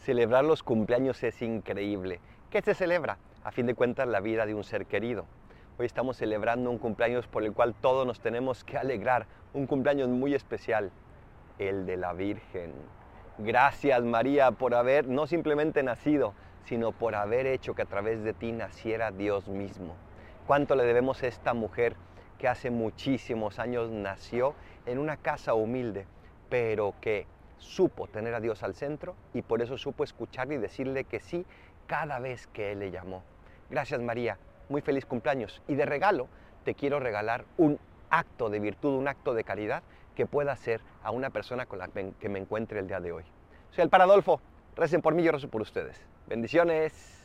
Celebrar los cumpleaños es increíble. ¿Qué se celebra? A fin de cuentas, la vida de un ser querido. Hoy estamos celebrando un cumpleaños por el cual todos nos tenemos que alegrar. Un cumpleaños muy especial, el de la Virgen. Gracias María por haber no simplemente nacido, sino por haber hecho que a través de ti naciera Dios mismo. ¿Cuánto le debemos a esta mujer que hace muchísimos años nació en una casa humilde, pero que supo tener a Dios al centro y por eso supo escucharle y decirle que sí cada vez que Él le llamó. Gracias María, muy feliz cumpleaños. Y de regalo te quiero regalar un acto de virtud, un acto de caridad que pueda hacer a una persona con la que me encuentre el día de hoy. Soy el Paradolfo, recen por mí, yo rezo por ustedes. Bendiciones.